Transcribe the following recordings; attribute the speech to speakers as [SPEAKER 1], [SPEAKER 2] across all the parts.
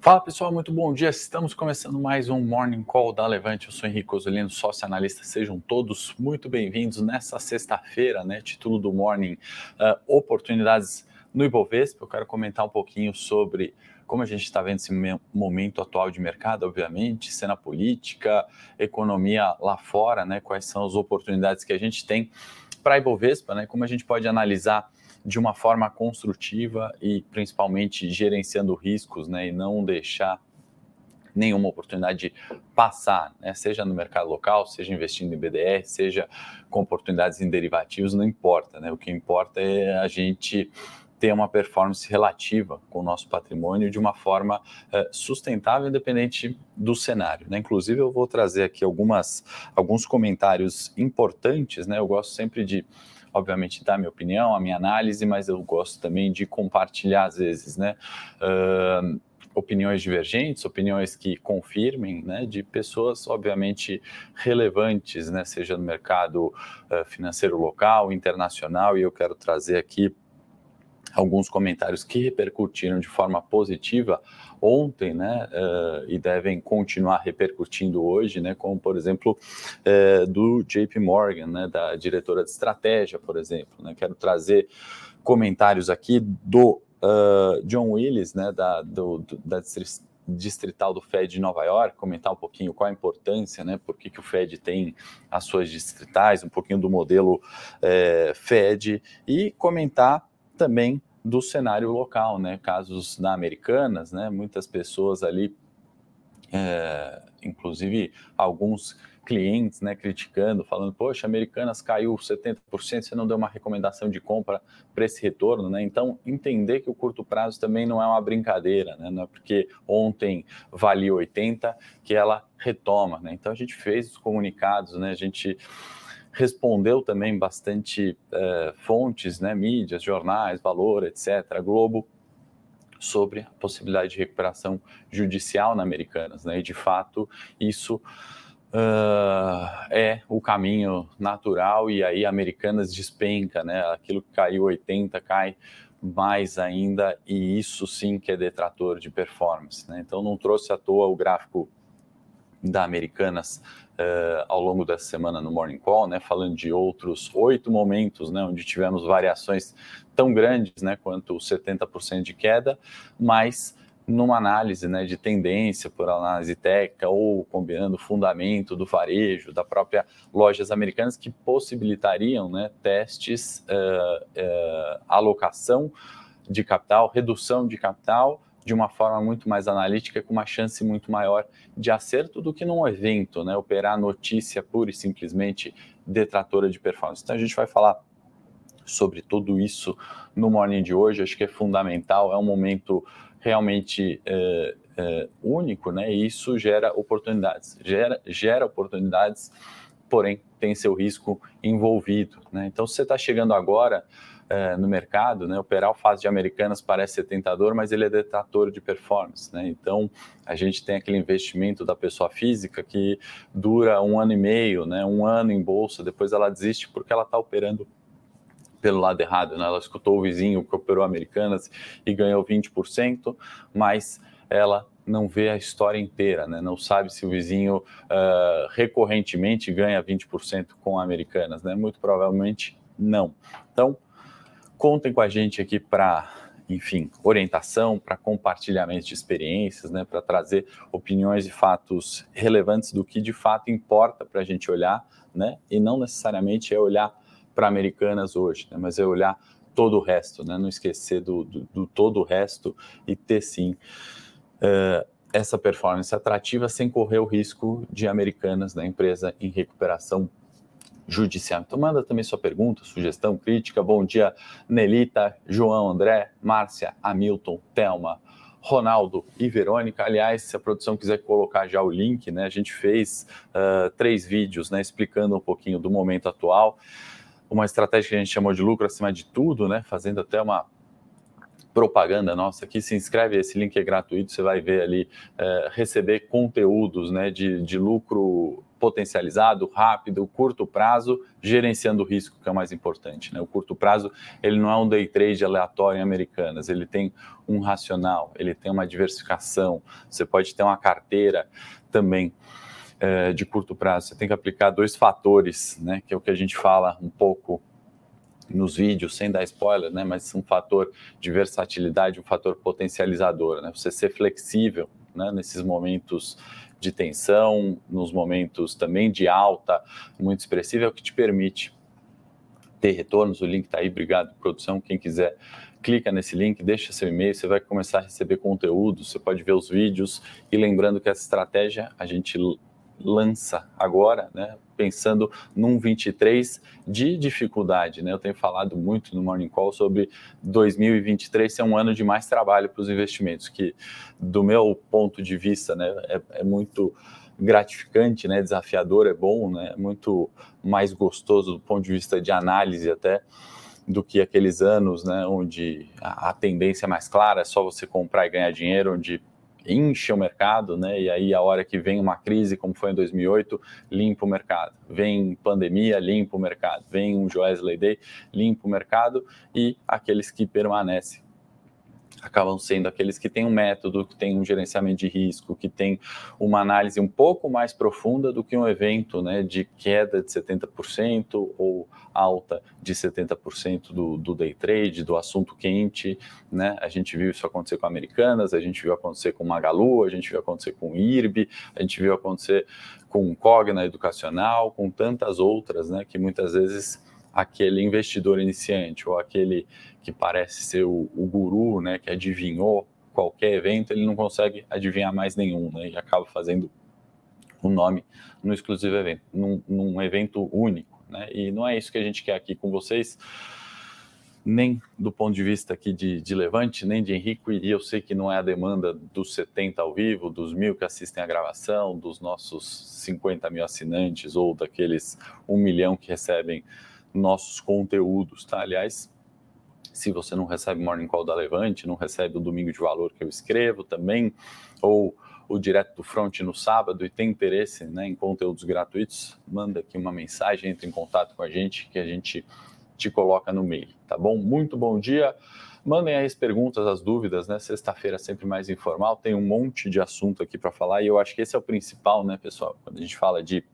[SPEAKER 1] Fala pessoal, muito bom dia. Estamos começando mais um Morning Call da Levante. Eu sou Henrique Osolino, sócio analista. Sejam todos muito bem-vindos nessa sexta-feira, né? Título do Morning, uh, oportunidades no Ibovespa. Eu quero comentar um pouquinho sobre como a gente está vendo esse momento atual de mercado, obviamente, cena política, economia lá fora, né? Quais são as oportunidades que a gente tem para a Ibovespa, né? Como a gente pode analisar de uma forma construtiva e principalmente gerenciando riscos, né, e não deixar nenhuma oportunidade passar, né, seja no mercado local, seja investindo em BDR, seja com oportunidades em derivativos, não importa, né, o que importa é a gente ter uma performance relativa com o nosso patrimônio de uma forma uh, sustentável, independente do cenário. Né? Inclusive, eu vou trazer aqui algumas, alguns comentários importantes. Né? Eu gosto sempre de obviamente, dar minha opinião, a minha análise, mas eu gosto também de compartilhar, às vezes, né? Uh, opiniões divergentes, opiniões que confirmem, né, de pessoas obviamente relevantes, né, seja no mercado uh, financeiro local, internacional, e eu quero trazer aqui alguns comentários que repercutiram de forma positiva ontem, né, uh, e devem continuar repercutindo hoje, né, como por exemplo uh, do JP Morgan, né, da diretora de estratégia, por exemplo, né, quero trazer comentários aqui do uh, John Willis, né, da, do, do, da distrital do Fed de Nova York, comentar um pouquinho qual a importância, né, por que, que o Fed tem as suas distritais, um pouquinho do modelo Fed e comentar também do cenário local, né? Casos da Americanas, né? Muitas pessoas ali, é, inclusive alguns clientes, né, criticando, falando, poxa, Americanas caiu 70%, você não deu uma recomendação de compra para esse retorno, né? Então, entender que o curto prazo também não é uma brincadeira, né? Não é porque ontem valia 80 que ela retoma, né? Então a gente fez os comunicados, né? A gente respondeu também bastante é, fontes, né, mídias, jornais, Valor, etc., Globo, sobre a possibilidade de recuperação judicial na Americanas. Né, e, de fato, isso uh, é o caminho natural e aí Americanas despenca, né, aquilo que caiu 80 cai mais ainda e isso sim que é detrator de performance. Né? Então não trouxe à toa o gráfico da Americanas uh, ao longo dessa semana no Morning Call, né, falando de outros oito momentos, né, onde tivemos variações tão grandes, né, quanto os 70% de queda, mas numa análise né, de tendência por análise técnica ou combinando fundamento do varejo, da própria lojas americanas que possibilitariam né, testes, uh, uh, alocação de capital, redução de capital de uma forma muito mais analítica, com uma chance muito maior de acerto do que num evento, né? Operar notícia pura e simplesmente detratora de performance. Então a gente vai falar sobre tudo isso no morning de hoje. Acho que é fundamental, é um momento realmente é, é, único, né? E isso gera oportunidades, gera, gera oportunidades, porém tem seu risco envolvido, né? Então se você está chegando agora é, no mercado, né? Operar o fase de Americanas parece ser tentador, mas ele é detrator de performance, né? Então, a gente tem aquele investimento da pessoa física que dura um ano e meio, né? Um ano em bolsa, depois ela desiste porque ela está operando pelo lado errado, né? Ela escutou o vizinho que operou Americanas e ganhou 20%, mas ela não vê a história inteira, né? não sabe se o vizinho uh, recorrentemente ganha 20% com Americanas, né? muito provavelmente não. Então, Contem com a gente aqui para, enfim, orientação, para compartilhamento de experiências, né, para trazer opiniões e fatos relevantes do que de fato importa para a gente olhar, né, e não necessariamente é olhar para Americanas hoje, né, mas é olhar todo o resto, né, não esquecer do, do, do todo o resto e ter sim. Uh, essa performance atrativa sem correr o risco de Americanas, da né, empresa em recuperação judicial. Então manda também sua pergunta, sugestão, crítica. Bom dia, Nelita, João, André, Márcia, Hamilton, Thelma, Ronaldo e Verônica. Aliás, se a produção quiser colocar já o link, né, a gente fez uh, três vídeos né, explicando um pouquinho do momento atual, uma estratégia que a gente chamou de lucro acima de tudo, né, fazendo até uma propaganda nossa aqui, se inscreve, esse link é gratuito, você vai ver ali, é, receber conteúdos né, de, de lucro potencializado, rápido, curto prazo, gerenciando o risco, que é o mais importante. Né? O curto prazo, ele não é um day trade aleatório em americanas, ele tem um racional, ele tem uma diversificação, você pode ter uma carteira também é, de curto prazo. Você tem que aplicar dois fatores, né, que é o que a gente fala um pouco nos vídeos, sem dar spoiler, né, mas um fator de versatilidade, um fator potencializador, né, você ser flexível né, nesses momentos de tensão, nos momentos também de alta muito expressiva, é o que te permite ter retornos. O link está aí, obrigado, produção. Quem quiser, clica nesse link, deixa seu e-mail, você vai começar a receber conteúdo, você pode ver os vídeos. E lembrando que essa estratégia a gente lança agora, né, pensando num 23 de dificuldade. Né? Eu tenho falado muito no Morning Call sobre 2023 ser um ano de mais trabalho para os investimentos, que do meu ponto de vista né, é, é muito gratificante, né, desafiador, é bom, né, muito mais gostoso do ponto de vista de análise até do que aqueles anos, né, onde a, a tendência é mais clara é só você comprar e ganhar dinheiro, onde enche o mercado, né? E aí a hora que vem uma crise, como foi em 2008, limpa o mercado. Vem pandemia, limpa o mercado. Vem um Joesley Day, limpa o mercado e aqueles que permanecem acabam sendo aqueles que têm um método, que têm um gerenciamento de risco, que têm uma análise um pouco mais profunda do que um evento né, de queda de 70% ou alta de 70% do, do day trade, do assunto quente. Né? A gente viu isso acontecer com Americanas, a gente viu acontecer com Magalu, a gente viu acontecer com IRB, a gente viu acontecer com Cogna Educacional, com tantas outras, né, que muitas vezes aquele investidor iniciante ou aquele que parece ser o, o guru, né, que adivinhou qualquer evento, ele não consegue adivinhar mais nenhum, né, e acaba fazendo o um nome no exclusivo evento, num, num, evento único, né, e não é isso que a gente quer aqui com vocês, nem do ponto de vista aqui de, de Levante, nem de Henrique, e eu sei que não é a demanda dos 70 ao vivo, dos mil que assistem a gravação, dos nossos 50 mil assinantes ou daqueles um milhão que recebem nossos conteúdos, tá? Aliás, se você não recebe Morning Call da Levante, não recebe o Domingo de Valor que eu escrevo também, ou o Direto do Front no sábado e tem interesse né, em conteúdos gratuitos, manda aqui uma mensagem, entre em contato com a gente que a gente te coloca no meio, tá bom? Muito bom dia. Mandem aí as perguntas, as dúvidas, né? Sexta-feira sempre mais informal, tem um monte de assunto aqui para falar e eu acho que esse é o principal, né, pessoal? Quando a gente fala de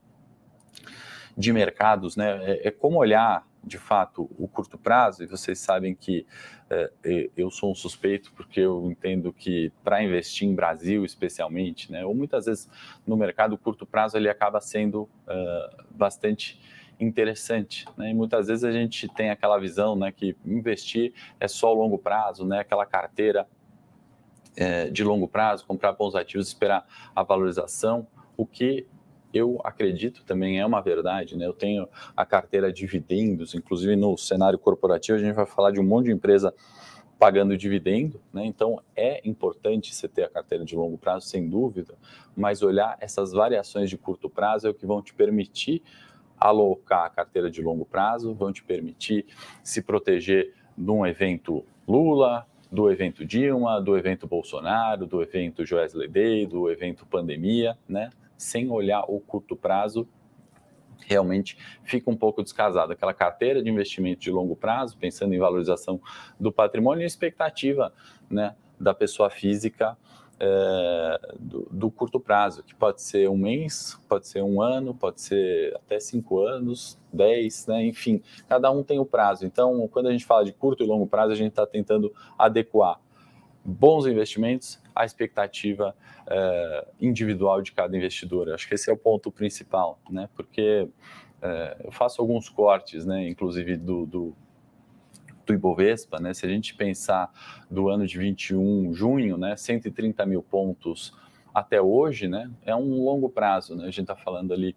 [SPEAKER 1] de mercados, né? É, é, como olhar de fato o curto prazo, e vocês sabem que é, eu sou um suspeito porque eu entendo que para investir em Brasil especialmente, né, ou muitas vezes no mercado curto prazo ele acaba sendo uh, bastante interessante, né? E muitas vezes a gente tem aquela visão, né, que investir é só o longo prazo, né? Aquela carteira é, de longo prazo, comprar bons ativos, esperar a valorização, o que eu acredito também é uma verdade, né? Eu tenho a carteira dividendos, inclusive no cenário corporativo a gente vai falar de um monte de empresa pagando dividendo, né? Então é importante você ter a carteira de longo prazo, sem dúvida, mas olhar essas variações de curto prazo é o que vão te permitir alocar a carteira de longo prazo, vão te permitir se proteger de um evento Lula, do evento Dilma, do evento Bolsonaro, do evento Joesley Day, do evento pandemia, né? Sem olhar o curto prazo, realmente fica um pouco descasado. Aquela carteira de investimento de longo prazo, pensando em valorização do patrimônio e expectativa né, da pessoa física é, do, do, curto prazo, que pode ser um mês, pode ser um ano, pode ser até cinco anos, dez, né, enfim, cada um tem o prazo. Então, quando a gente fala de curto e longo prazo, a gente está tentando adequar bons investimentos à expectativa é, individual de cada investidor. Acho que esse é o ponto principal, né? Porque é, eu faço alguns cortes, né? Inclusive do, do, do Ibovespa, né? Se a gente pensar do ano de 21, junho, né? 130 mil pontos até hoje, né? É um longo prazo, né? A gente está falando ali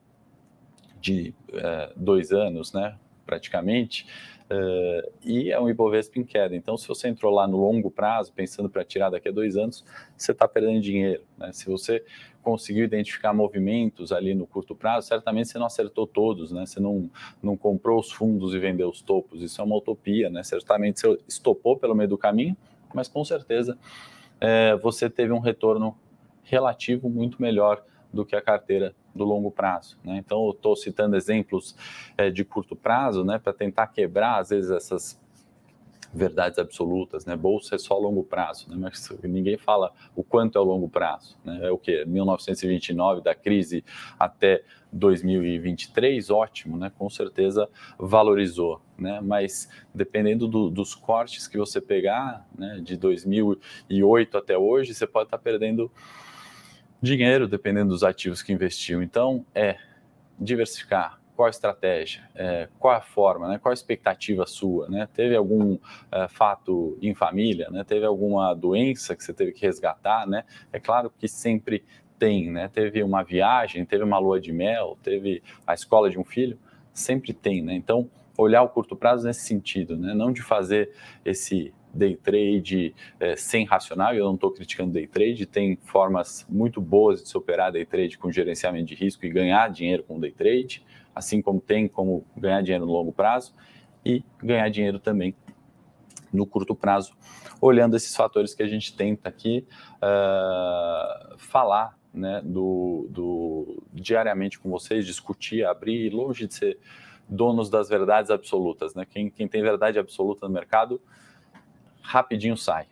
[SPEAKER 1] de é, dois anos, né? Praticamente. Uh, e é um Ibovespa em queda. Então, se você entrou lá no longo prazo, pensando para tirar daqui a dois anos, você está perdendo dinheiro. Né? Se você conseguiu identificar movimentos ali no curto prazo, certamente você não acertou todos, né? Você não, não comprou os fundos e vendeu os topos. Isso é uma utopia, né? Certamente você estopou pelo meio do caminho, mas com certeza é, você teve um retorno relativo muito melhor do que a carteira do longo prazo. Né? Então, eu estou citando exemplos é, de curto prazo, né, para tentar quebrar, às vezes, essas verdades absolutas, né? Bolsa é só longo prazo, né? Mas ninguém fala o quanto é o longo prazo, né? É o que 1929 da crise até 2023, ótimo, né? Com certeza valorizou, né? Mas dependendo do, dos cortes que você pegar, né? De 2008 até hoje, você pode estar perdendo dinheiro dependendo dos ativos que investiu. Então, é diversificar. Qual a estratégia? É, qual a forma? Né? Qual a expectativa sua? Né? Teve algum é, fato em família? Né? Teve alguma doença que você teve que resgatar? Né? É claro que sempre tem, né? Teve uma viagem, teve uma lua de mel, teve a escola de um filho, sempre tem, né? Então, olhar o curto prazo nesse sentido, né? Não de fazer esse day trade é, sem racional, eu não estou criticando day trade, tem formas muito boas de se operar day trade com gerenciamento de risco e ganhar dinheiro com day trade, assim como tem como ganhar dinheiro no longo prazo e ganhar dinheiro também no curto prazo, olhando esses fatores que a gente tenta aqui uh, falar né, do, do, diariamente com vocês, discutir, abrir, longe de ser donos das verdades absolutas. Né? Quem, quem tem verdade absoluta no mercado rapidinho sai.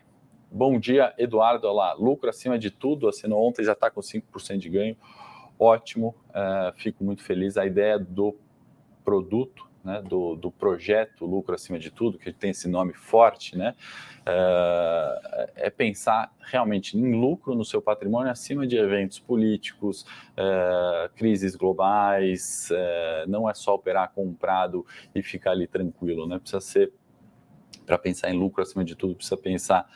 [SPEAKER 1] Bom dia, Eduardo. Olá, lucro acima de tudo, assinou ontem, já está com 5% de ganho. Ótimo, uh, fico muito feliz. A ideia do produto, né, do, do projeto Lucro Acima de Tudo, que tem esse nome forte, né, uh, é pensar realmente em lucro no seu patrimônio acima de eventos políticos, uh, crises globais, não é só operar comprado e ficar ali tranquilo, né, precisa ser para pensar em lucro, acima de tudo, precisa pensar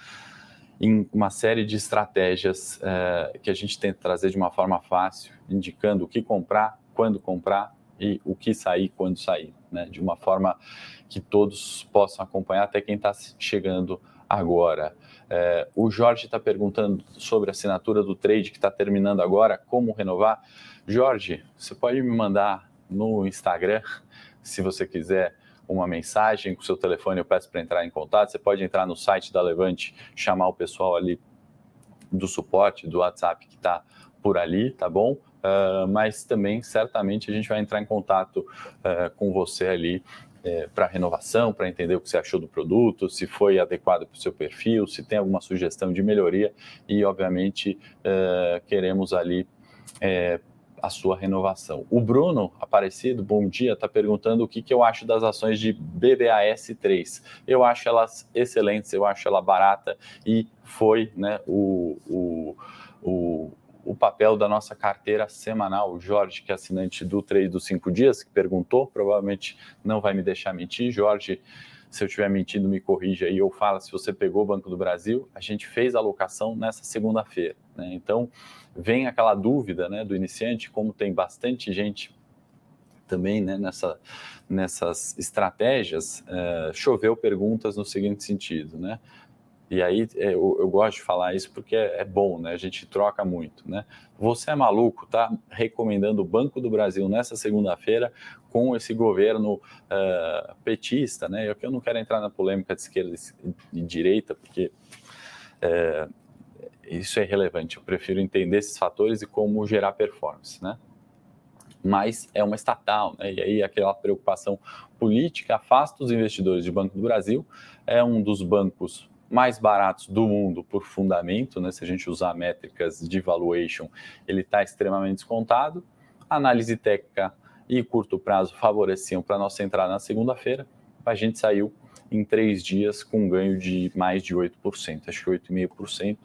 [SPEAKER 1] em uma série de estratégias é, que a gente tenta trazer de uma forma fácil, indicando o que comprar, quando comprar e o que sair, quando sair, né? de uma forma que todos possam acompanhar, até quem está chegando agora. É, o Jorge está perguntando sobre a assinatura do trade que está terminando agora, como renovar. Jorge, você pode me mandar no Instagram, se você quiser, uma mensagem com o seu telefone, eu peço para entrar em contato. Você pode entrar no site da Levante, chamar o pessoal ali do suporte, do WhatsApp que está por ali, tá bom? Uh, mas também certamente a gente vai entrar em contato uh, com você ali é, para renovação, para entender o que você achou do produto, se foi adequado para o seu perfil, se tem alguma sugestão de melhoria e, obviamente, uh, queremos ali é, a sua renovação. O Bruno Aparecido, bom dia, está perguntando o que, que eu acho das ações de BBAS3. Eu acho elas excelentes, eu acho ela barata e foi né, o, o, o, o papel da nossa carteira semanal. O Jorge, que é assinante do trade dos cinco dias, que perguntou, provavelmente não vai me deixar mentir. Jorge, se eu estiver mentindo, me corrija aí ou fala se você pegou o Banco do Brasil. A gente fez a alocação nessa segunda-feira. Né? Então, vem aquela dúvida né, do iniciante, como tem bastante gente também né, nessa, nessas estratégias, uh, choveu perguntas no seguinte sentido, né? E aí é, eu, eu, gosto de falar isso porque é, é, bom, né? A gente troca muito, né? Você é maluco, tá recomendando o Banco do Brasil nessa segunda-feira com esse governo uh, petista, né? Eu, eu não quero entrar na polêmica de esquerda e direita, porque uh, isso é relevante. Eu prefiro entender esses fatores e como gerar performance, né? Mas é uma estatal, né? E aí aquela preocupação política afasta os investidores de Banco do Brasil. É um dos bancos mais baratos do mundo por fundamento, né? Se a gente usar métricas de valuation, ele está extremamente descontado. Análise técnica e curto prazo favoreciam para nossa entrada na segunda-feira. A gente saiu em três dias com um ganho de mais de 8%, acho que 8,5%.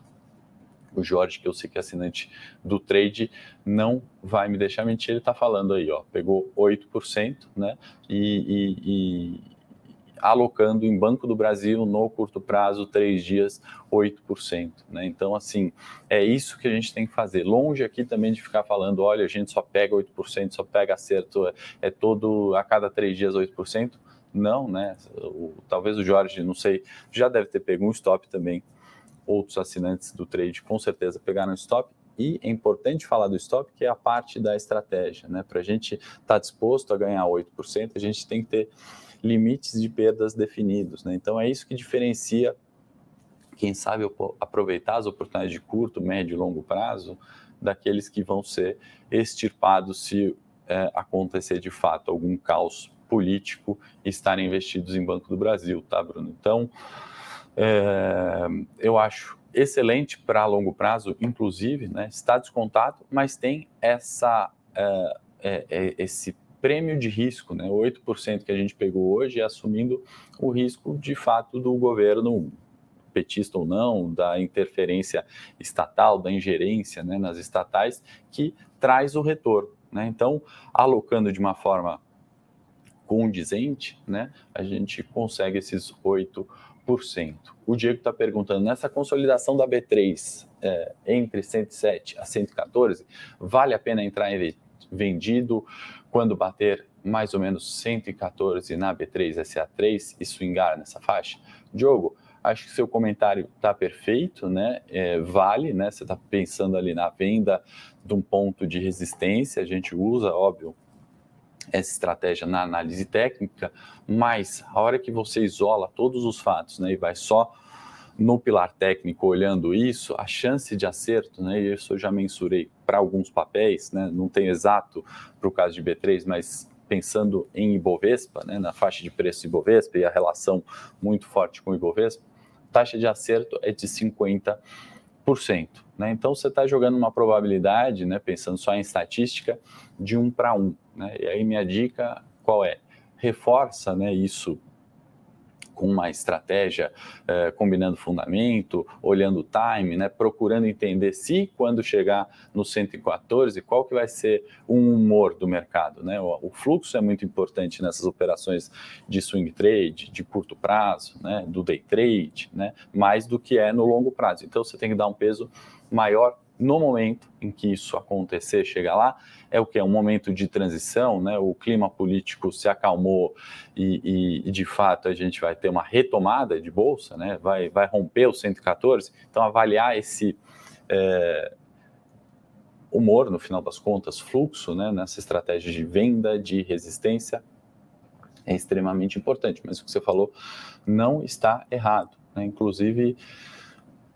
[SPEAKER 1] O Jorge, que eu sei que é assinante do trade, não vai me deixar mentir, ele está falando aí, ó, pegou 8%, né? E, e, alocando em Banco do Brasil no curto prazo, três dias, 8%. Né? Então, assim, é isso que a gente tem que fazer. Longe aqui também de ficar falando, olha, a gente só pega 8%, só pega acerto, é, é todo a cada três dias 8%. Não, né? O, talvez o Jorge, não sei, já deve ter pego um stop também. Outros assinantes do trade com certeza pegaram stop. E é importante falar do stop, que é a parte da estratégia, né? Para a gente estar tá disposto a ganhar 8%, a gente tem que ter limites de perdas definidos. Né? Então é isso que diferencia quem sabe aproveitar as oportunidades de curto, médio e longo prazo daqueles que vão ser extirpados se é, acontecer de fato algum caos político e estarem investidos em Banco do Brasil, tá, Bruno? Então, é, eu acho excelente para longo prazo, inclusive, né, está descontado, mas tem essa, é, é, esse prêmio de risco, né, 8% que a gente pegou hoje, assumindo o risco de fato do governo petista ou não, da interferência estatal, da ingerência né, nas estatais, que traz o retorno. Né? Então, alocando de uma forma condizente, né, a gente consegue esses 8%. O Diego está perguntando, nessa consolidação da B3 é, entre 107 a 114, vale a pena entrar em vendido quando bater mais ou menos 114 na B3 SA3 e swingar nessa faixa? Diogo, Acho que seu comentário está perfeito, né? É, vale, né? Você está pensando ali na venda de um ponto de resistência, a gente usa, óbvio, essa estratégia na análise técnica, mas a hora que você isola todos os fatos, né, e vai só no pilar técnico olhando isso, a chance de acerto, né, e isso eu já mensurei para alguns papéis, né, não tem exato para o caso de B3, mas pensando em Ibovespa, né, na faixa de preço Ibovespa e a relação muito forte com Ibovespa, taxa de acerto é de 50%. Né? Então você está jogando uma probabilidade, né, pensando só em estatística, de um para um. Né? E aí minha dica qual é? Reforça né, isso com uma estratégia eh, combinando fundamento, olhando o time, né, procurando entender se quando chegar no 114, qual que vai ser o humor do mercado. Né? O, o, fluxo é muito importante nessas operações de swing trade, de curto prazo, né, do day trade, né, mais do que é no longo prazo. Então você tem que dar um peso maior no momento em que isso acontecer, chegar lá, é o que? É um momento de transição, né? o clima político se acalmou e, e, e, de fato a gente vai ter uma retomada de bolsa, né? vai, vai romper o 114. Então, avaliar esse é, humor, no final das contas, fluxo, né? nessa estratégia de venda, de resistência, é extremamente importante. Mas o que você falou não está errado. Né? Inclusive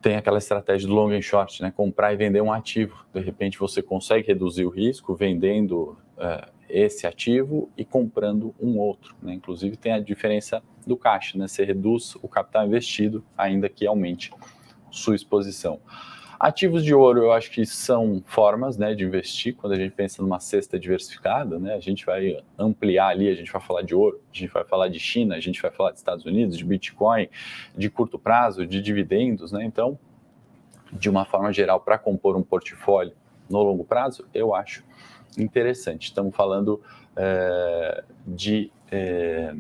[SPEAKER 1] tem aquela estratégia do long and short, né? Comprar e vender um ativo. De repente você consegue reduzir o risco vendendo uh, esse ativo e comprando um outro. Né? Inclusive tem a diferença do caixa, né? Você reduz o capital investido, ainda que aumente sua exposição. Ativos de ouro, eu acho que são formas né, de investir. Quando a gente pensa numa cesta diversificada, né, a gente vai ampliar ali, a gente vai falar de ouro, a gente vai falar de China, a gente vai falar dos Estados Unidos, de Bitcoin, de curto prazo, de dividendos. Né? Então, de uma forma geral, para compor um portfólio no longo prazo, eu acho interessante. Estamos falando é, de, é,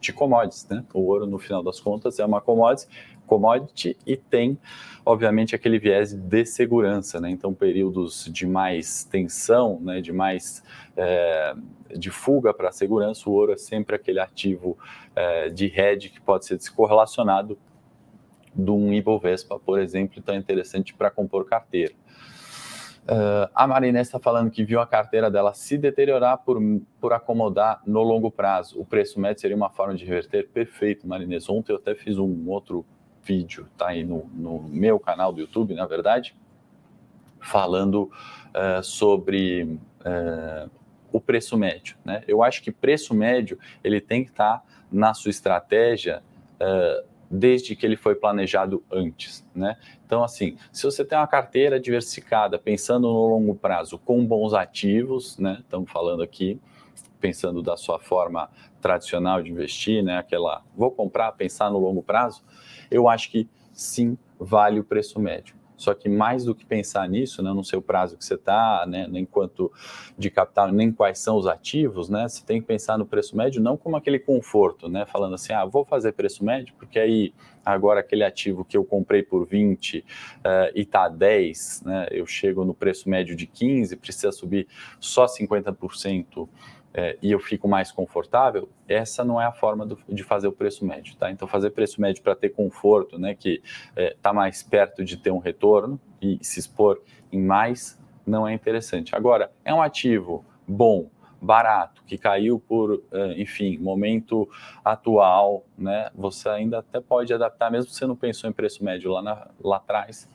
[SPEAKER 1] de commodities. Né? O ouro, no final das contas, é uma commodity commodity e tem, obviamente, aquele viés de segurança, né? Então, períodos de mais tensão, né? De mais é, de fuga para a segurança, o ouro é sempre aquele ativo é, de hedge que pode ser descorrelacionado de um Ibovespa, por exemplo, então é interessante para compor carteira. Uh, a Marinês está falando que viu a carteira dela se deteriorar por, por acomodar no longo prazo. O preço médio seria uma forma de reverter? Perfeito, Marinês. Ontem eu até fiz um outro vídeo, tá aí no, no meu canal do YouTube, na verdade, falando uh, sobre uh, o preço médio. Né? Eu acho que preço médio ele tem que estar tá na sua estratégia uh, desde que ele foi planejado antes. Né? Então, assim, se você tem uma carteira diversificada, pensando no longo prazo, com bons ativos, né? estamos falando aqui, pensando da sua forma tradicional de investir, né? aquela, vou comprar, pensar no longo prazo, eu acho que sim, vale o preço médio. Só que mais do que pensar nisso, né, não sei o prazo que você está, né, nem quanto de capital, nem quais são os ativos, né, você tem que pensar no preço médio não como aquele conforto, né, falando assim, ah, vou fazer preço médio, porque aí agora aquele ativo que eu comprei por 20 uh, eh, e está 10, né, eu chego no preço médio de 15, precisa subir só 50% é, e eu fico mais confortável, essa não é a forma do, de fazer o preço médio, tá? Então, fazer preço médio para ter conforto, né, que está é, tá mais perto de ter um retorno e se expor em mais, não é interessante. Agora, é um ativo bom barato, que caiu por, enfim, momento atual, né? Você ainda até pode adaptar, mesmo se você não pensou em preço médio lá, na, lá atrás,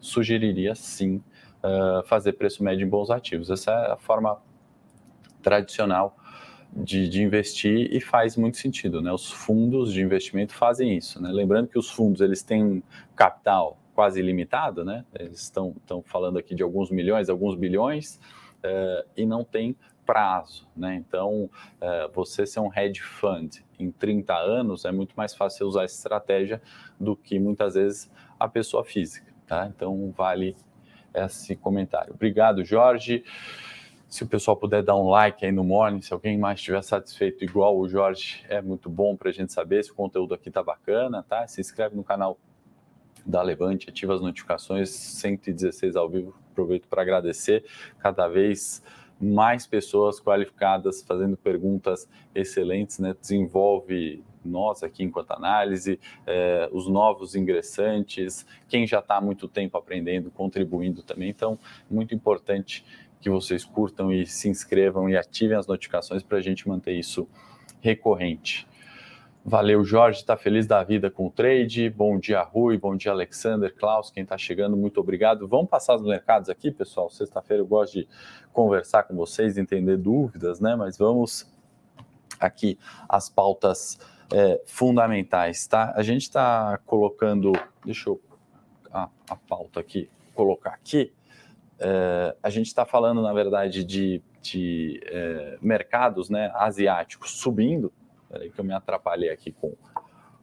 [SPEAKER 1] sugeriria sim uh, fazer preço médio em bons ativos. Essa é a forma tradicional de, de, investir e faz muito sentido, né? Os fundos de investimento fazem isso, né? Lembrando que os fundos eles têm capital quase ilimitado, né? Eles estão, falando aqui de alguns milhões, alguns bilhões, uh, e não tem prazo, né? Então, uh, você ser um hedge fund em 30 anos é muito mais fácil usar essa estratégia do que muitas vezes a pessoa física, tá? Então, vale esse comentário. Obrigado, Jorge. Se o pessoal puder dar um like aí no morning, se alguém mais estiver satisfeito igual o Jorge, é muito bom para a gente saber se o conteúdo aqui tá bacana, tá? Se inscreve no canal da Levante, ativa as notificações, 116 ao vivo. Aproveito para agradecer cada vez mais pessoas qualificadas fazendo perguntas excelentes, né? Desenvolve nós aqui enquanto análise, é, os novos ingressantes, quem já está há muito tempo aprendendo, contribuindo também. Então, muito importante que vocês curtam e se inscrevam e ativem as notificações para a gente manter isso recorrente. Valeu, Jorge, está feliz da vida com o trade. Bom dia, Rui. Bom dia, Alexander, Klaus, quem está chegando, muito obrigado. Vamos passar os mercados aqui, pessoal. Sexta-feira eu gosto de conversar com vocês, entender dúvidas, né? Mas vamos aqui as pautas é, fundamentais, tá? A gente está colocando, deixa eu a, a pauta aqui, colocar aqui. É, a gente está falando, na verdade, de, de é, mercados né, asiáticos subindo, Peraí que eu me atrapalhei aqui com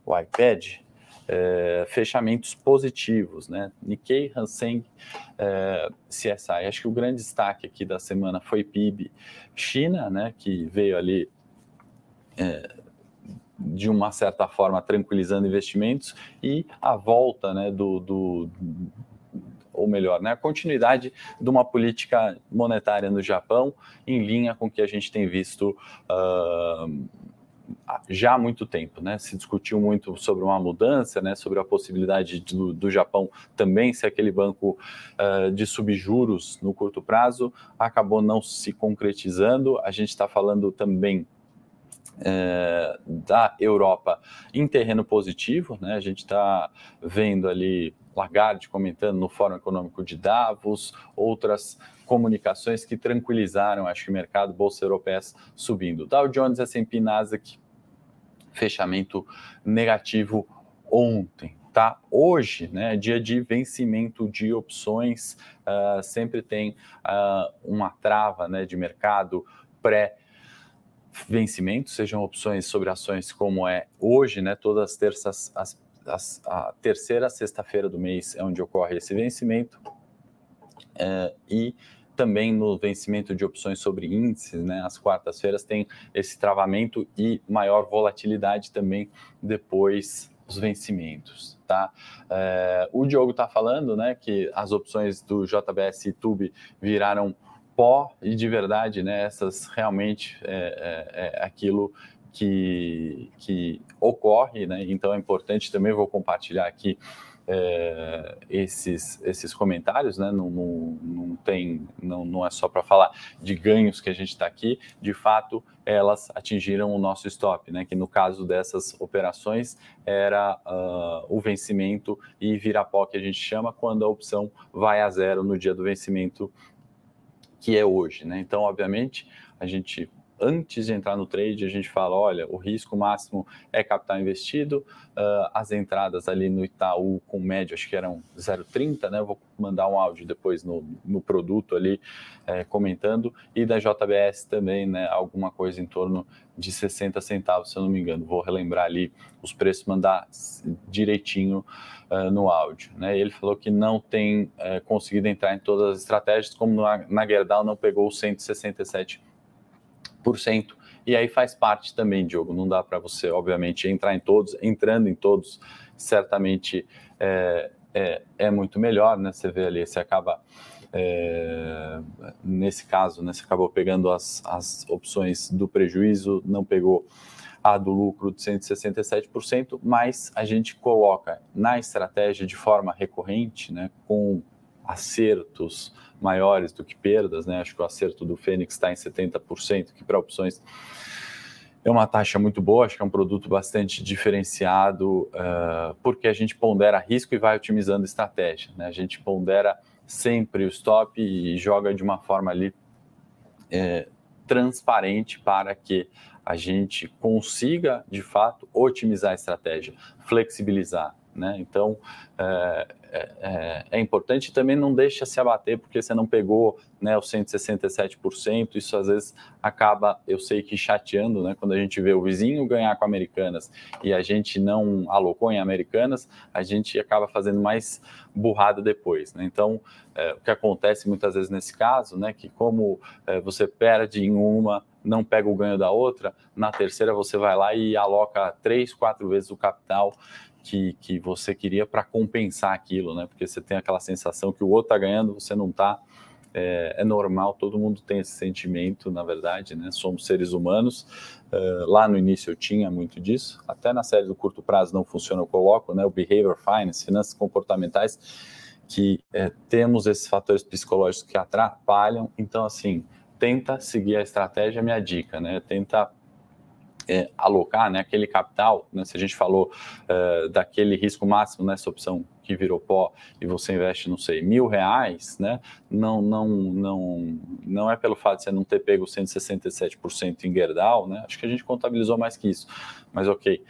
[SPEAKER 1] o iPad. É, fechamentos positivos, né? Nikkei, Hansen, é, CSI. Acho que o grande destaque aqui da semana foi PIB China, né? Que veio ali de uma certa forma tranquilizando investimentos e a volta, né? Do, do ou melhor, né, a continuidade de uma política monetária no Japão em linha com o que a gente tem visto uh, já há muito tempo, né? Se discutiu muito sobre uma mudança, né? Sobre a possibilidade do, do Japão também ser aquele banco uh, de subjuros no curto prazo, acabou não se concretizando. A gente está falando também uh, da Europa em terreno positivo, né? A gente está vendo ali Lagarde comentando no Fórum Econômico de Davos, outras comunicações que tranquilizaram, acho que o mercado, bolsa europeia subindo. Dow Jones, S&P, Nasdaq, fechamento negativo ontem. Tá? Hoje, né, dia de vencimento de opções, uh, sempre tem uh, uma trava né, de mercado pré vencimento, sejam opções sobre ações como é hoje, né, todas as terças, as, as, a terceira sexta-feira do mês é onde ocorre esse vencimento, uh, e também no vencimento de opções sobre índices, né, as quartas-feiras tem esse travamento e maior volatilidade também depois dos vencimentos, tá? É, o Diogo está falando, né, que as opções do JBS e Tube viraram pó e de verdade, né, essas realmente é, é, é aquilo que, que ocorre, né? Então é importante também vou compartilhar aqui é, esses, esses comentários, né? Não, não, não tem, não, não é só para falar de ganhos que a gente está aqui, de fato elas atingiram o nosso stop, né? Que no caso dessas operações era uh, o vencimento e virapó que a gente chama quando a opção vai a zero no dia do vencimento que é hoje, né? Então, obviamente, a gente antes de entrar no trade, a gente fala: olha, o risco máximo é capital investido, uh, as entradas ali no Itaú com média, acho que eram 0,30, né? Eu vou mandar um áudio depois no, no produto ali é, comentando, e da JBS também, né? Alguma coisa em torno de 60 centavos, se eu não me engano. Vou relembrar ali os preços, mandar direitinho uh, no áudio. Né? Ele falou que não tem uh, conseguido entrar em todas as estratégias, como na, na Gerdau não pegou os 167 e aí faz parte também, Diogo. Não dá para você, obviamente, entrar em todos, entrando em todos, certamente é, é, é muito melhor, né? Você vê ali, você acaba. É, nesse caso, né, você acabou pegando as, as opções do prejuízo, não pegou a do lucro de 167%, mas a gente coloca na estratégia de forma recorrente, né, com acertos maiores do que perdas, né? Acho que o acerto do Fênix está em 70%, que para opções é uma taxa muito boa, acho que é um produto bastante diferenciado, uh, porque a gente pondera risco e vai otimizando estratégia. Né? A gente pondera sempre o stop e joga de uma forma ali é, transparente para que a gente consiga, de fato, otimizar a estratégia, flexibilizar. Né? Então, é, é, é, é importante também não deixa se abater porque você não pegou né, os 167%. Isso às vezes acaba, eu sei que chateando, né? Quando a gente vê o vizinho ganhar com Americanas e a gente não alocou em Americanas, a gente acaba fazendo mais burrada depois. Né? Então, é, o que acontece muitas vezes nesse caso, né? Que como é, você perde em uma, não pega o ganho da outra, na terceira você vai lá e aloca três, quatro vezes o capital que, que você queria para compensar aquilo, né? Porque você tem aquela sensação que o outro está ganhando, você não está. É, é, normal, todo mundo tem esse sentimento, na verdade, né? Somos seres humanos. Uh, lá no início eu tinha muito disso, até na série do curto prazo não funciona, eu coloco, né? O behavior finance, finanças comportamentais, que é, temos esses fatores psicológicos que atrapalham. Então, assim, tenta seguir a estratégia, minha dica, né? Tenta é, alocar né, aquele capital, né, se a gente falou uh, daquele risco máximo nessa opção que virou pó e você investe, não sei, mil reais, né, não, não, não, não é pelo fato de você não ter pego 167% em Gerdau, né, acho que a gente contabilizou mais que isso, mas ok.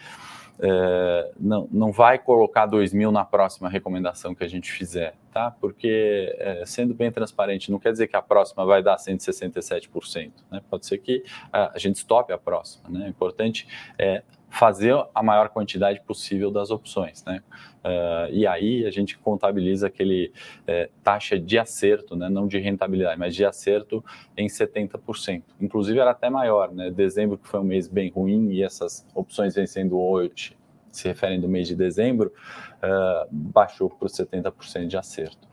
[SPEAKER 1] É, não, não vai colocar 2 mil na próxima recomendação que a gente fizer, tá? Porque, é, sendo bem transparente, não quer dizer que a próxima vai dar 167%, né? Pode ser que a, a gente stoppe a próxima, né? O importante é fazer a maior quantidade possível das opções, né? Uh, e aí a gente contabiliza aquele é, taxa de acerto, né? Não de rentabilidade, mas de acerto em 70%. Inclusive era até maior, né? Dezembro que foi um mês bem ruim e essas opções vencendo hoje se referem do mês de dezembro, uh, baixou para os 70% de acerto.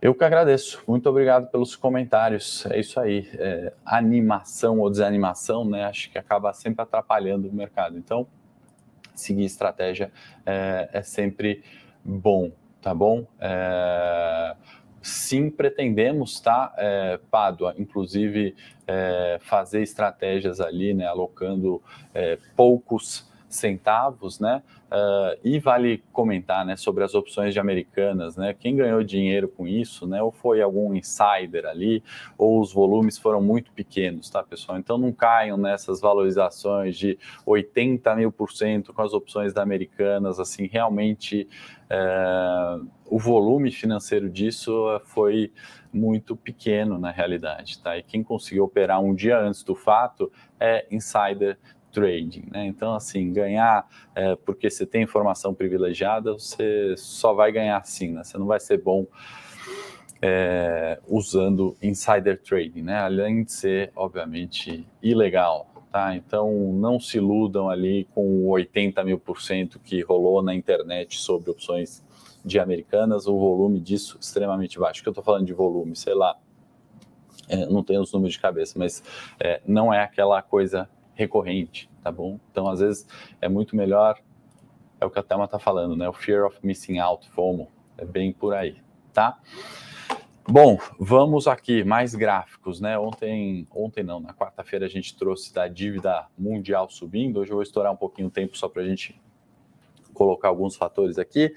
[SPEAKER 1] Eu que agradeço. Muito obrigado pelos comentários. É isso aí. É, animação ou desanimação, né? Acho que acaba sempre atrapalhando o mercado. Então, seguir estratégia é, é sempre bom, tá bom? É, sim, pretendemos, tá, é, Pádua, inclusive é, fazer estratégias ali, né? Alocando é, poucos centavos, né? Uh, e vale comentar, né, sobre as opções de americanas, né? Quem ganhou dinheiro com isso, né? Ou foi algum insider ali, ou os volumes foram muito pequenos, tá, pessoal? Então não caiam nessas valorizações de 80 mil por cento com as opções da americanas, assim, realmente uh, o volume financeiro disso foi muito pequeno na realidade, tá? E quem conseguiu operar um dia antes do fato é insider trading, né? Então, assim, ganhar é, porque você tem informação privilegiada, você só vai ganhar assim, né? Você não vai ser bom é, usando insider trading, né? Além de ser, obviamente, ilegal, tá? Então, não se iludam ali com 80 mil por cento que rolou na internet sobre opções de americanas, o volume disso extremamente baixo. que eu estou falando de volume, sei lá, é, não tenho os números de cabeça, mas é, não é aquela coisa recorrente, tá bom? Então, às vezes, é muito melhor, é o que a Thelma está falando, né? O fear of missing out, FOMO, é bem por aí, tá? Bom, vamos aqui, mais gráficos, né? Ontem, ontem não, na quarta-feira a gente trouxe da dívida mundial subindo, hoje eu vou estourar um pouquinho o tempo só para a gente colocar alguns fatores aqui.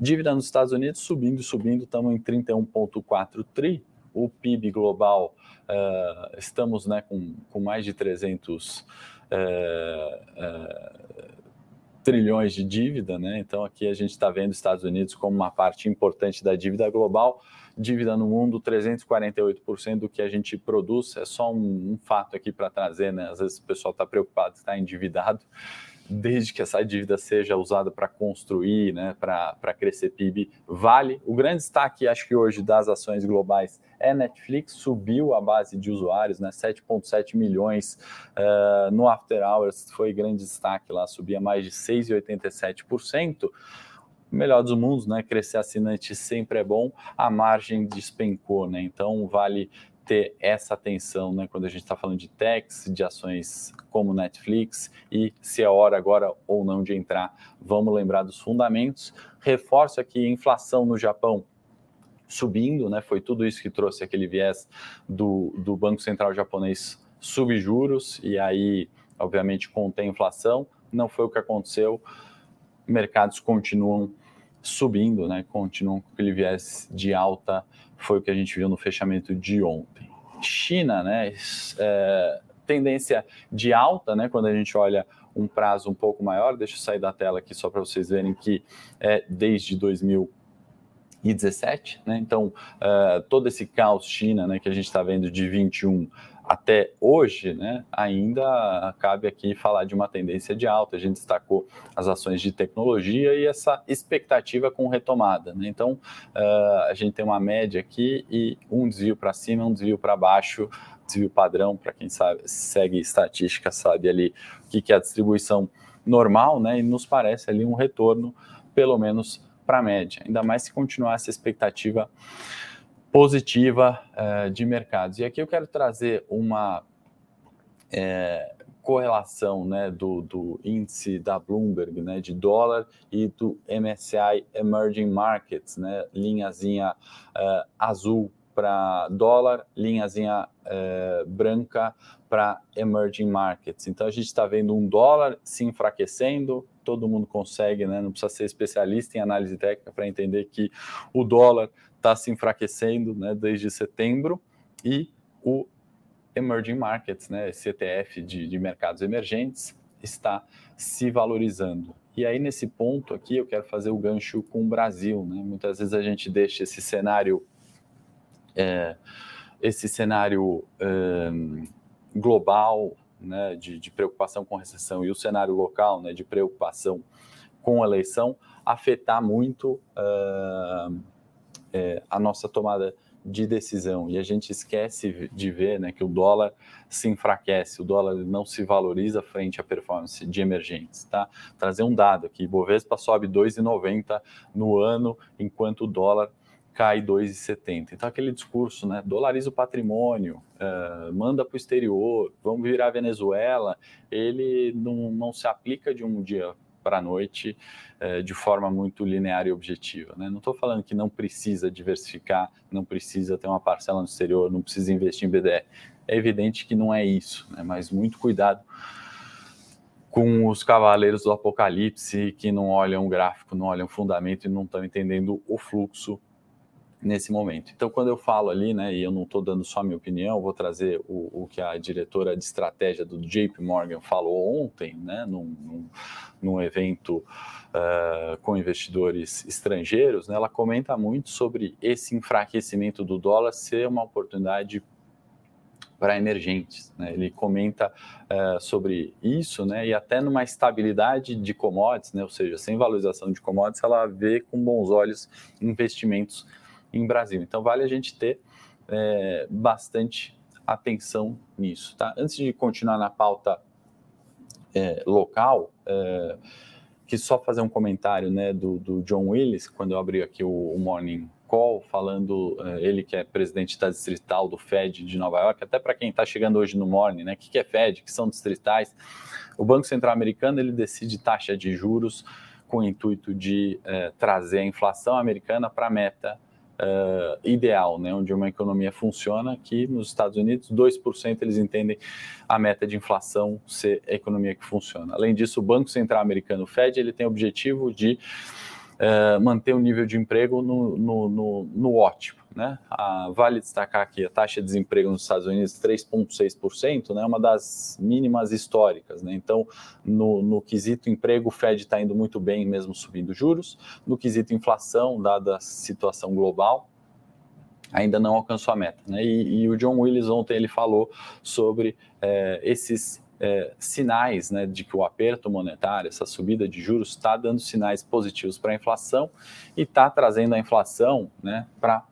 [SPEAKER 1] Dívida nos Estados Unidos subindo, subindo, estamos em 31,4 tri, o PIB global, uh, estamos né, com, com mais de 300 uh, uh, trilhões de dívida, né? Então aqui a gente está vendo os Estados Unidos como uma parte importante da dívida global. Dívida no mundo, 348% do que a gente produz. É só um, um fato aqui para trazer, né? Às vezes o pessoal está preocupado, está endividado desde que essa dívida seja usada para construir, né, para crescer PIB, vale. O grande destaque, acho que hoje, das ações globais é Netflix, subiu a base de usuários, né, 7,7 milhões uh, no After Hours, foi grande destaque lá, subia mais de 6,87% melhor dos mundos, né? Crescer assinante sempre é bom, a margem despencou, né? Então vale ter essa atenção, né, quando a gente está falando de techs, de ações como Netflix e se é hora agora ou não de entrar, vamos lembrar dos fundamentos. Reforço aqui, inflação no Japão subindo, né? Foi tudo isso que trouxe aquele viés do, do Banco Central japonês subjuros e aí, obviamente, contém inflação. Não foi o que aconteceu. Mercados continuam subindo, né? Continuam com aquele viés de alta. Foi o que a gente viu no fechamento de ontem. China, né? É, tendência de alta, né? Quando a gente olha um prazo um pouco maior, deixa eu sair da tela aqui só para vocês verem que é desde 2017, né? Então, uh, todo esse caos China, né, que a gente está vendo de 21 até hoje, né, ainda cabe aqui falar de uma tendência de alta. A gente destacou as ações de tecnologia e essa expectativa com retomada. Né? Então, uh, a gente tem uma média aqui e um desvio para cima, um desvio para baixo, desvio padrão, para quem sabe, segue estatística, sabe ali o que, que é a distribuição normal, né? E nos parece ali um retorno, pelo menos para a média. Ainda mais se continuar essa expectativa positiva uh, de mercados. E aqui eu quero trazer uma é, correlação né, do, do, índice da Bloomberg né, de dólar e do MSCI Emerging Markets, né, linhazinha uh, azul para dólar, linhazinha branca para emerging markets. Então a gente está vendo um dólar se enfraquecendo, todo mundo consegue, né? não precisa ser especialista em análise técnica para entender que o dólar está se enfraquecendo né, desde setembro e o emerging markets, né, esse ETF de, de mercados emergentes, está se valorizando. E aí, nesse ponto aqui, eu quero fazer o gancho com o Brasil. Né? Muitas vezes a gente deixa esse cenário, é, esse cenário é, global né, de, de, preocupação com recessão e o cenário local né, de preocupação com eleição afetar muito uh, é, a nossa tomada de decisão e a gente esquece de ver né, que o dólar se enfraquece, o dólar não se valoriza frente à performance de emergentes. Tá? Trazer um dado aqui: Bovespa sobe 2,90 no ano, enquanto o dólar cai 2,70. Então, aquele discurso, né? Dolariza o patrimônio, uh, manda para o exterior, vamos virar Venezuela, ele não, não se aplica de um dia para a noite é, de forma muito linear e objetiva. Né? Não estou falando que não precisa diversificar, não precisa ter uma parcela no exterior, não precisa investir em BDR. É evidente que não é isso, né? mas muito cuidado com os cavaleiros do apocalipse que não olham o gráfico, não olham o fundamento e não estão entendendo o fluxo nesse momento. Então, quando eu falo ali, né, e eu não estou dando só minha opinião, vou trazer o, o, que a diretora de estratégia do JP Morgan falou ontem, né, num, num, num evento uh, com investidores estrangeiros, né, ela comenta muito sobre esse enfraquecimento do dólar ser uma oportunidade para emergentes. Né? Ele comenta uh, sobre isso, né? E até numa estabilidade de commodities, né? Ou seja, sem valorização de commodities, ela vê com bons olhos investimentos em Brasil. Então vale a gente ter é, bastante atenção nisso. Tá? Antes de continuar na pauta é, local, é, que só fazer um comentário né, do, do, John Willis, quando eu abri aqui o, o Morning Call, falando, é, ele que é presidente da distrital do Fed de Nova York, até para quem está chegando hoje no Morning, né, o que, que é Fed, que são distritais, o Banco Central Americano ele decide taxa de juros com o intuito de é, trazer a inflação americana para a meta uh, ideal, né, onde uma economia funciona, que nos Estados Unidos, 2% eles entendem a meta de inflação ser a economia que funciona. Além disso, o Banco Central Americano, o Fed, ele tem o objetivo de uh, manter o nível de emprego no, no, no, no ótimo. Né? A, vale destacar que a taxa de desemprego nos Estados Unidos 3,6%, né, uma das mínimas históricas. Né? Então, no, no quesito emprego, o Fed está indo muito bem, mesmo subindo juros. No quesito inflação, dada a situação global, ainda não alcançou a meta. Né? E, e o John Willis ontem ele falou sobre é, esses é, sinais né, de que o aperto monetário, essa subida de juros, está dando sinais positivos para a inflação e está trazendo a inflação né, para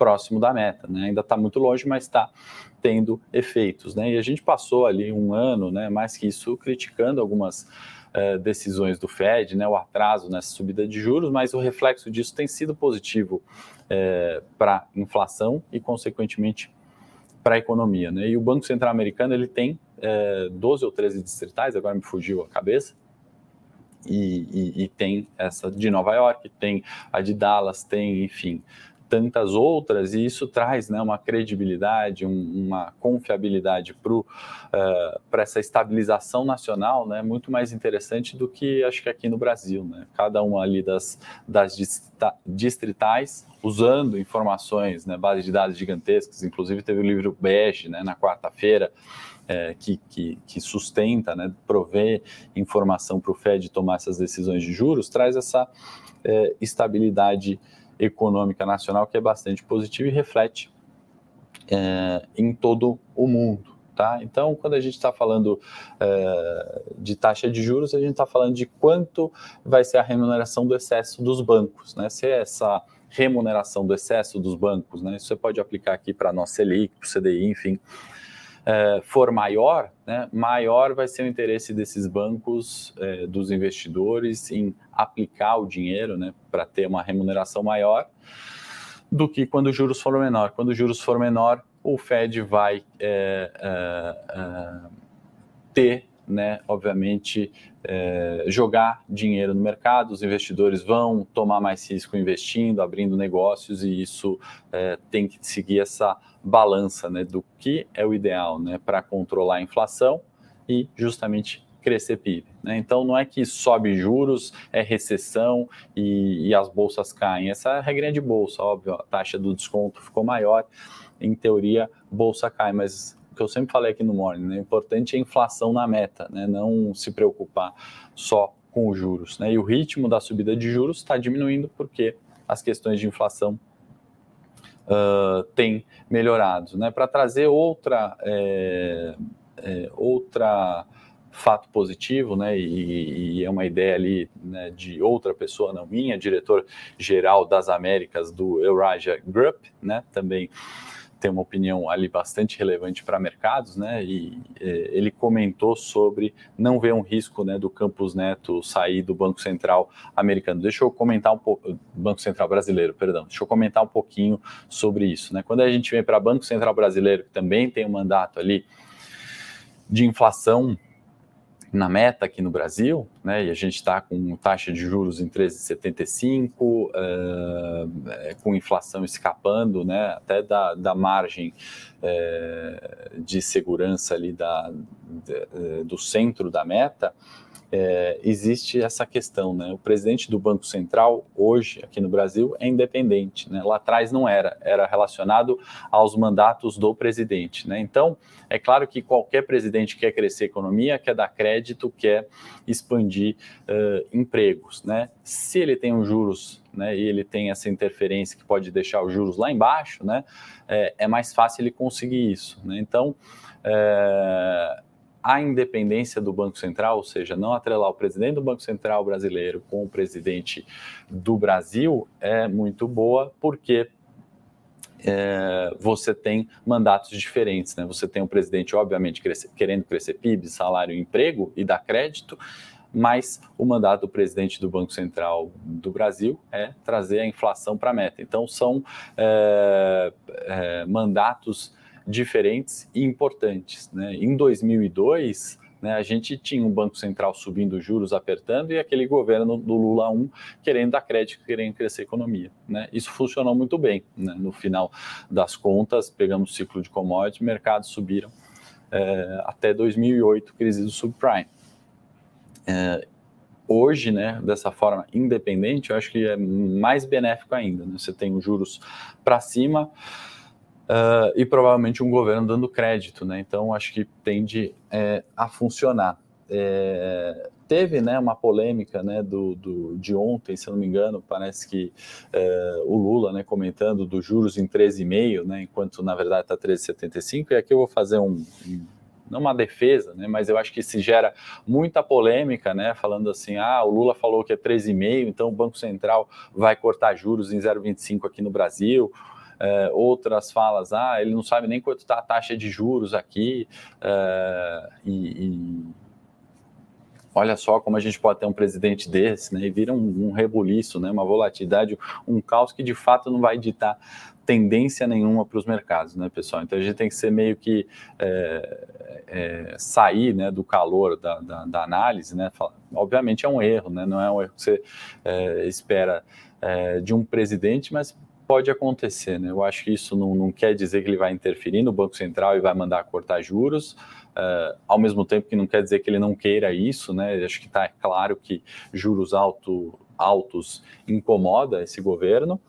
[SPEAKER 1] próximo da meta, né? Ainda está muito longe, mas está tendo efeitos, né? E a gente passou ali um ano, né? Mais que isso, criticando algumas uh, decisões do Fed, né? O atraso nessa subida de juros, mas o reflexo disso tem sido positivo uh, para a inflação e, consequentemente, para a economia, né? E o Banco Central Americano ele tem uh, eh, 12 ou 13 distritais, agora me fugiu a cabeça, e, e, e, tem essa de Nova York, tem a de Dallas, tem, enfim, tantas outras, e isso traz né, uma credibilidade, um, uma confiabilidade para uh, essa estabilização nacional né, muito mais interessante do que acho que aqui no Brasil. Né? Cada uma ali das, das distritais usando informações, né, bases de dados gigantescas, inclusive teve o livro Bege né, na quarta-feira, é, que, que, que, sustenta, né, provê informação para o Fed tomar essas decisões de juros, traz essa é, estabilidade econômica nacional que é bastante positiva e reflete é, em todo o mundo. Tá? Então, quando a gente está falando é, de taxa de juros, a gente está falando de quanto vai ser a remuneração do excesso dos bancos. Né? Se é essa remuneração do excesso dos bancos, né? isso você pode aplicar aqui para a nossa Selic, para o CDI, enfim, é, for maior, né, maior vai ser o interesse desses bancos, é, dos investidores, em aplicar o dinheiro né, para ter uma remuneração maior, do que quando os juros for menor. Quando os juros for menor, o Fed vai é ter né, obviamente, é, jogar dinheiro no mercado, os investidores vão tomar mais risco investindo, abrindo negócios, e isso é, tem que seguir essa balança né, do que é o ideal né, para controlar a inflação e justamente crescer PIB. Né? Então não é que sobe juros, é recessão e, e as bolsas caem. Essa é a regrinha de bolsa, óbvio, a taxa do desconto ficou maior, em teoria, bolsa cai, mas que eu sempre falei aqui no Morning, né? o importante é a inflação na meta, né? não se preocupar só com os juros. Né? E o ritmo da subida de juros está diminuindo porque as questões de inflação uh, têm melhorado. Né? Para trazer outra, é, é, outra fato positivo, né, e, e, é uma ideia ali né, de outra pessoa, não minha, diretor geral das Américas do Eurasia Group, né, também tem uma opinião ali bastante relevante para mercados, né? E é, ele comentou sobre não ver um risco, né, do Campos Neto sair do Banco Central americano. Deixa eu comentar um pouco, Banco Central brasileiro, perdão. Deixa eu comentar um pouquinho sobre isso, né? Quando a gente vem para Banco Central brasileiro, que também tem um mandato ali de inflação na meta aqui no Brasil, né, e a gente está com taxa de juros em 13,75, uh, eh, com inflação escapando né, até da, da margem uh, de segurança ali da, de, uh, do centro da meta, é, existe essa questão, né? O presidente do Banco Central hoje aqui no Brasil é independente, né? Lá atrás não era, era relacionado aos mandatos do presidente, né? Então é claro que qualquer presidente quer crescer a economia, quer dar crédito, quer expandir uh, empregos, né? Se ele tem os juros né, e ele tem essa interferência que pode deixar os juros lá embaixo, né, é, é mais fácil ele conseguir isso. Né? Então, é, a independência do Banco Central, ou seja, não atrelar o presidente do Banco Central brasileiro com o presidente do Brasil, é muito boa, porque é, você tem mandatos diferentes. Né? Você tem o presidente, obviamente, crescer, querendo crescer PIB, salário, emprego e dar crédito, mas o mandato do presidente do Banco Central do Brasil é trazer a inflação para a meta. Então, são é, é, mandatos diferentes e importantes. Né? Em 2002, né, a gente tinha um Banco Central subindo juros, apertando, e aquele governo do Lula 1 querendo dar crédito, querendo crescer a economia. Né? Isso funcionou muito bem. Né? No final das contas, pegamos o ciclo de commodities, mercados subiram é, até 2008, crise do subprime. É, hoje, né, dessa forma independente, eu acho que é mais benéfico ainda. Né? Você tem os juros para cima, uh, e provavelmente um governo dando crédito, né? Então acho que tende é, a funcionar. É, teve né, uma polêmica né, do, do, de ontem, se eu não me engano, parece que é, o Lula né, comentando dos juros em 13,5, né, enquanto na verdade está 13,75, e aqui eu vou fazer um, um não uma defesa, né, mas eu acho que se gera muita polêmica, né, falando assim, ah, o Lula falou que é 13,5, então o Banco Central vai cortar juros em 0,25 aqui no Brasil, é, outras falas, ah, ele não sabe nem quanto está a taxa de juros aqui, é, e, e, olha só como a gente pode ter um presidente desse, né, e vira um, um rebuliço, né, uma volatilidade, um caos que de fato não vai ditar tendência nenhuma para os mercados, né, pessoal? Então a gente tem que ser meio que é, é, sair né, do calor da, da, da análise, né? Obviamente é um erro, né? Não é um erro que você é, espera de um presidente, mas pode acontecer, né? Eu acho que isso não, não quer dizer que ele vai interferir no Banco Central e vai mandar cortar juros, uh, ao mesmo tempo que não quer dizer que ele não queira isso, né? Acho que está claro que juros alto, altos incomoda esse governo,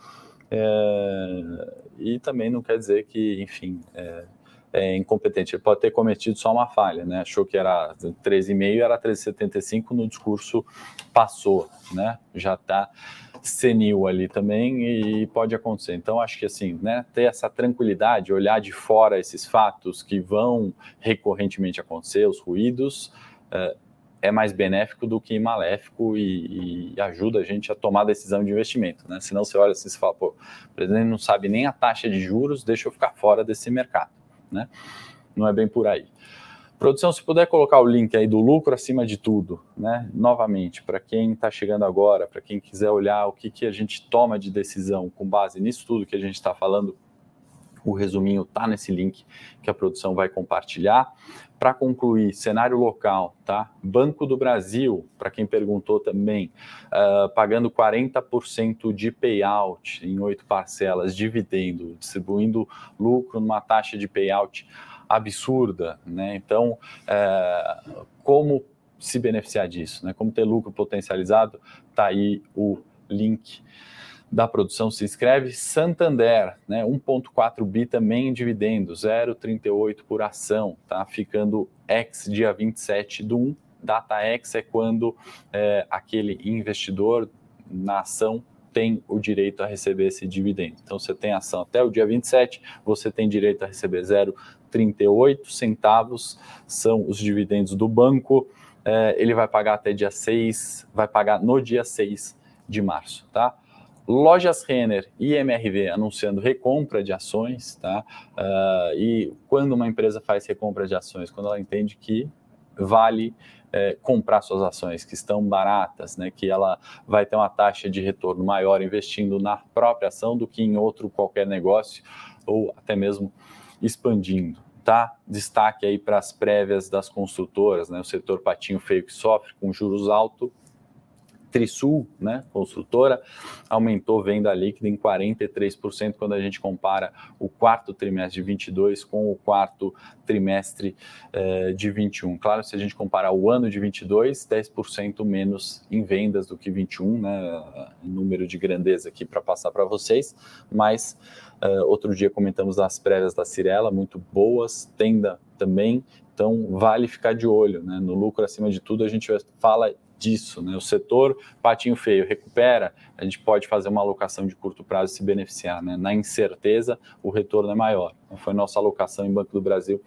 [SPEAKER 1] é, e também não quer dizer que, enfim, é, é, incompetente. Ele pode ter cometido só uma falha, né? Achou que era 13,5, era 13,75, no discurso passou, né? Já está senil ali também e pode acontecer. Então, acho que assim, né, ter essa tranquilidade, olhar de fora esses fatos que vão recorrentemente acontecer, os ruídos, é, é mais benéfico do que maléfico e, e, ajuda a gente a tomar decisão de investimento, né? Senão você olha assim e fala, pô, o presidente não sabe nem a taxa de juros, deixa eu ficar fora desse mercado, né? Não é bem por aí. Produção, se puder colocar o link aí do lucro acima de tudo, né? Novamente, para quem está chegando agora, para quem quiser olhar o que, que a gente toma de decisão com base nisso tudo que a gente está falando, o resuminho está nesse link que a produção vai compartilhar. Para concluir, cenário local, tá? Banco do Brasil, para quem perguntou também, uh, pagando 40% de payout em oito parcelas, dividendo, distribuindo lucro numa taxa de payout absurda, né? Então, uh, como se beneficiar disso, né? Como ter lucro potencializado? Tá aí o link da produção se inscreve. Santander, né, 1,4 bi também em dividendo, 0,38 por ação, tá? Ficando ex dia 27 do 1. Data ex é quando é, aquele investidor na ação tem o direito a receber esse dividendo. Então, você tem ação até o dia 27, você tem direito a receber 0,38 centavos, são os dividendos do banco. É, ele vai pagar até dia 6, vai pagar no dia 6 de março, tá? Lojas Renner e MRV anunciando recompra de ações, tá? Uh, e quando uma empresa faz recompra de ações, quando ela entende que vale é, comprar suas ações, que estão baratas, né? Que ela vai ter uma taxa de retorno maior investindo na própria ação do que em outro qualquer negócio ou até mesmo expandindo. Tá? Destaque aí para as prévias das construtoras, né? O setor patinho feio que sofre com juros altos Trisul, né, construtora, aumentou venda líquida em 43% quando a gente compara o quarto trimestre de 22 com o quarto trimestre eh, de 21. Claro, se a gente comparar o ano de 22, 10% menos em vendas do que 21, né, número de grandeza aqui para passar para vocês, mas uh, outro dia comentamos as prévias da Cirela, muito boas, Tenda também, então vale ficar de olho, né, no lucro acima de tudo a gente fala disso. Né? O setor patinho feio recupera, a gente pode fazer uma alocação de curto prazo e se beneficiar. Né? Na incerteza, o retorno é maior. Então, foi nossa alocação em Banco do Brasil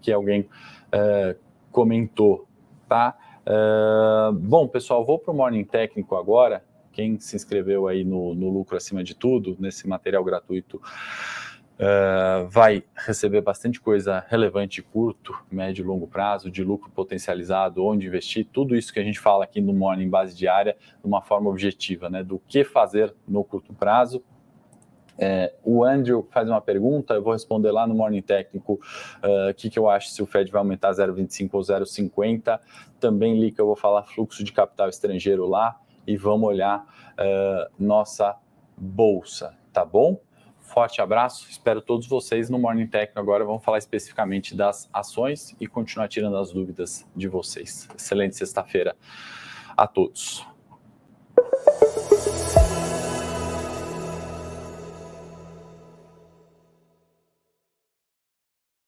[SPEAKER 1] que alguém é, comentou. Tá? É, bom, pessoal, vou para o Morning Técnico agora. Quem se inscreveu aí no, no lucro acima de tudo, nesse material gratuito Uh, vai receber bastante coisa relevante curto, médio e longo prazo, de lucro potencializado, onde investir, tudo isso que a gente fala aqui no Morning Base Diária, de uma forma objetiva, né, do que fazer no curto prazo. É, o Andrew faz uma pergunta, eu vou responder lá no Morning Técnico o uh, que, que eu acho se o Fed vai aumentar 0,25 ou 0,50. Também li que eu vou falar fluxo de capital estrangeiro lá e vamos olhar uh, nossa bolsa, tá bom? Forte abraço, espero todos vocês no Morning Tech. Agora vamos falar especificamente das ações e continuar tirando as dúvidas de vocês. Excelente sexta-feira a todos.